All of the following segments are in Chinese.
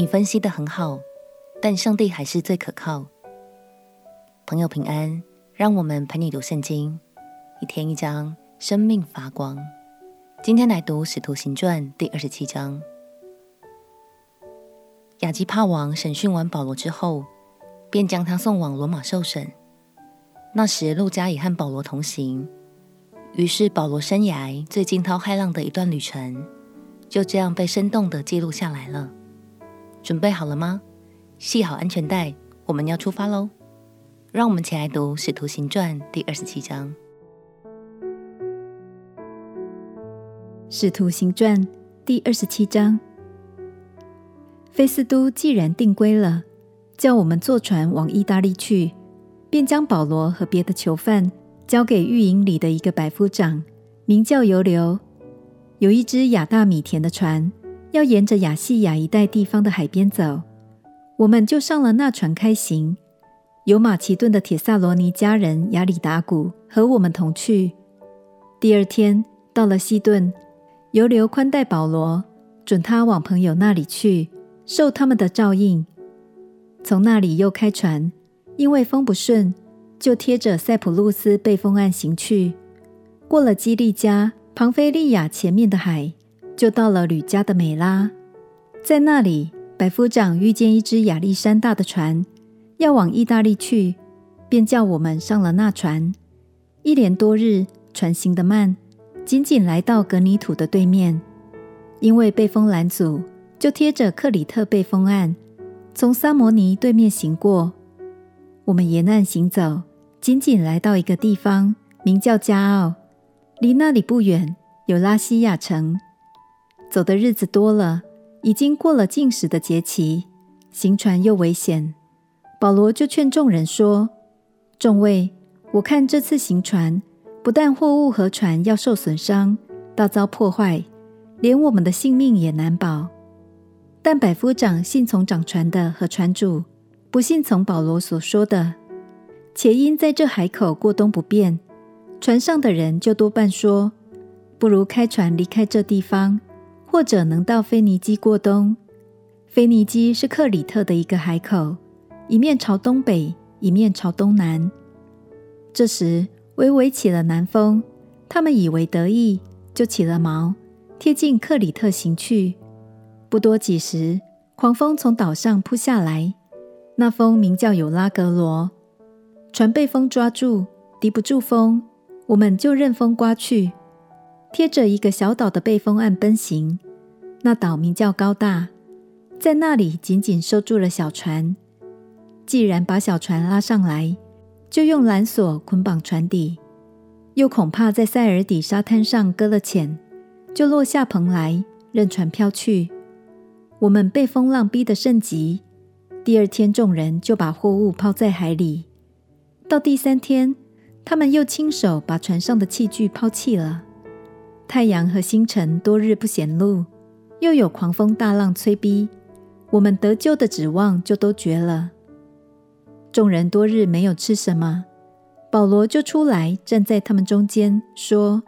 你分析的很好，但上帝还是最可靠。朋友平安，让我们陪你读圣经，一天一章，生命发光。今天来读《使徒行传》第二十七章。亚基帕王审讯完保罗之后，便将他送往罗马受审。那时，路加也和保罗同行。于是，保罗生涯最惊涛骇浪的一段旅程，就这样被生动的记录下来了。准备好了吗？系好安全带，我们要出发喽！让我们一起来读《使徒行传》第二十七章。《使徒行传》第二十七章，菲斯都既然定规了，叫我们坐船往意大利去，便将保罗和别的囚犯。交给狱营里的一个百夫长，名叫犹流。有一只亚大米田的船，要沿着亚细亚一带地方的海边走，我们就上了那船开行。有马其顿的铁萨罗尼家人亚里达古和我们同去。第二天到了西顿，犹流宽待保罗，准他往朋友那里去，受他们的照应。从那里又开船，因为风不顺。就贴着塞浦路斯背风岸行去，过了基利家、庞菲利亚前面的海，就到了吕家的美拉。在那里，百夫长遇见一只亚历山大的船，要往意大利去，便叫我们上了那船。一连多日，船行得慢，仅仅来到格尼土的对面，因为被风拦阻，就贴着克里特被风岸，从萨摩尼对面行过。我们沿岸行走。仅仅来到一个地方，名叫加奥，离那里不远有拉西亚城。走的日子多了，已经过了禁食的节期，行船又危险。保罗就劝众人说：“众位，我看这次行船，不但货物和船要受损伤，大遭破坏，连我们的性命也难保。但百夫长信从掌船的和船主，不信从保罗所说的。”且因在这海口过冬不便，船上的人就多半说：“不如开船离开这地方，或者能到腓尼基过冬。”腓尼基是克里特的一个海口，一面朝东北，一面朝东南。这时微微起了南风，他们以为得意，就起了锚，贴近克里特行去。不多几时，狂风从岛上扑下来，那风名叫有拉格罗。船被风抓住，敌不住风，我们就任风刮去，贴着一个小岛的背风岸奔行。那岛名叫高大，在那里紧紧收住了小船。既然把小船拉上来，就用缆索捆绑船底，又恐怕在塞尔底沙滩上搁了浅，就落下篷来，任船飘去。我们被风浪逼得甚急。第二天，众人就把货物抛在海里。到第三天，他们又亲手把船上的器具抛弃了。太阳和星辰多日不显露，又有狂风大浪催逼，我们得救的指望就都绝了。众人多日没有吃什么，保罗就出来站在他们中间，说：“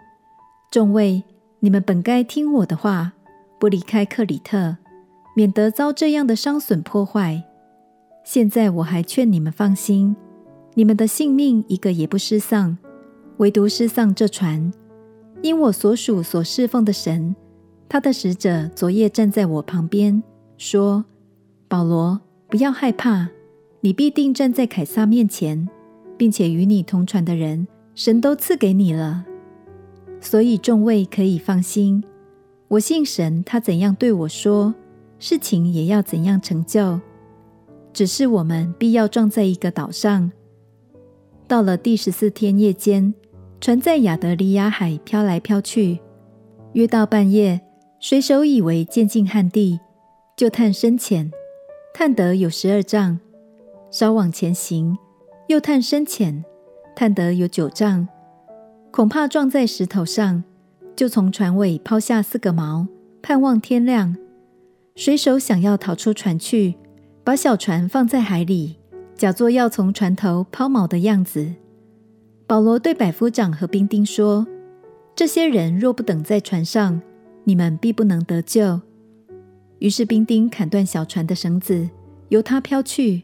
众位，你们本该听我的话，不离开克里特，免得遭这样的伤损破坏。现在我还劝你们放心。”你们的性命一个也不失丧，唯独失丧这船。因我所属所侍奉的神，他的使者昨夜站在我旁边，说：“保罗，不要害怕，你必定站在凯撒面前，并且与你同船的人，神都赐给你了。所以众位可以放心，我信神，他怎样对我说，事情也要怎样成就。只是我们必要撞在一个岛上。”到了第十四天夜间，船在亚得里亚海飘来飘去，约到半夜，水手以为渐近旱地，就探深浅，探得有十二丈，稍往前行，又探深浅，探得有九丈，恐怕撞在石头上，就从船尾抛下四个锚，盼望天亮。水手想要逃出船去，把小船放在海里。假作要从船头抛锚的样子，保罗对百夫长和兵丁说：“这些人若不等在船上，你们必不能得救。”于是兵丁砍断小船的绳子，由它飘去。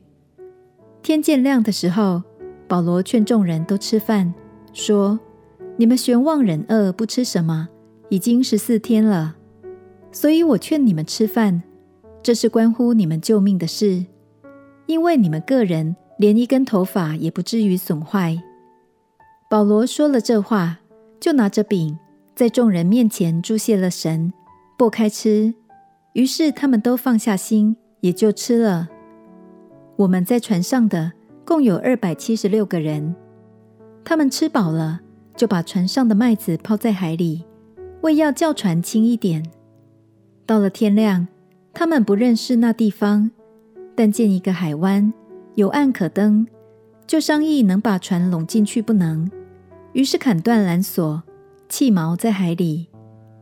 天渐亮的时候，保罗劝众人都吃饭，说：“你们悬望忍饿，不吃什么，已经十四天了。所以我劝你们吃饭，这是关乎你们救命的事，因为你们个人连一根头发也不至于损坏。”保罗说了这话，就拿着饼，在众人面前祝谢了神，擘开吃。于是他们都放下心，也就吃了。我们在船上的共有二百七十六个人，他们吃饱了，就把船上的麦子抛在海里，为要叫船轻一点。到了天亮，他们不认识那地方，但见一个海湾，有岸可登，就商议能把船拢进去不能。于是砍断缆索，弃锚在海里，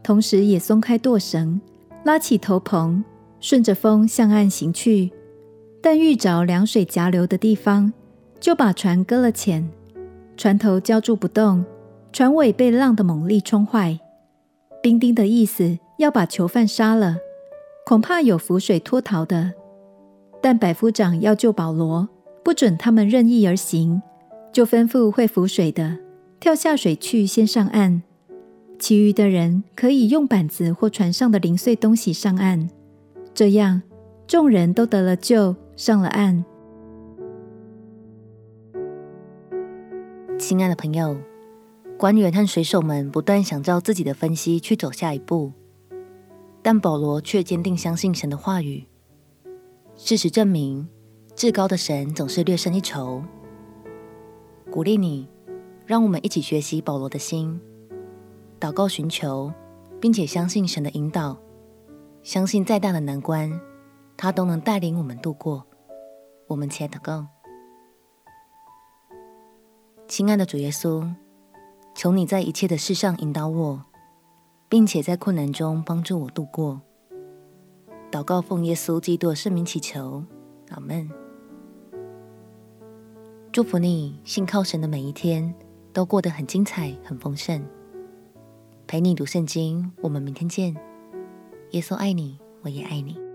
同时也松开舵绳，拉起头篷，顺着风向岸行去。但遇着凉水夹流的地方，就把船搁了浅，船头胶住不动，船尾被浪的猛力冲坏。兵丁的意思要把囚犯杀了，恐怕有浮水脱逃的。但百夫长要救保罗，不准他们任意而行，就吩咐会浮水的。跳下水去，先上岸。其余的人可以用板子或船上的零碎东西上岸。这样，众人都得了救，上了岸。亲爱的朋友，官员和水手们不断想照自己的分析去走下一步，但保罗却坚定相信神的话语。事实证明，至高的神总是略胜一筹。鼓励你。让我们一起学习保罗的心，祷告寻求，并且相信神的引导，相信再大的难关，他都能带领我们度过。我们且祷告：亲爱的主耶稣，求你在一切的事上引导我，并且在困难中帮助我度过。祷告奉耶稣基督的圣名祈求，阿门。祝福你信靠神的每一天。都过得很精彩，很丰盛。陪你读圣经，我们明天见。耶稣爱你，我也爱你。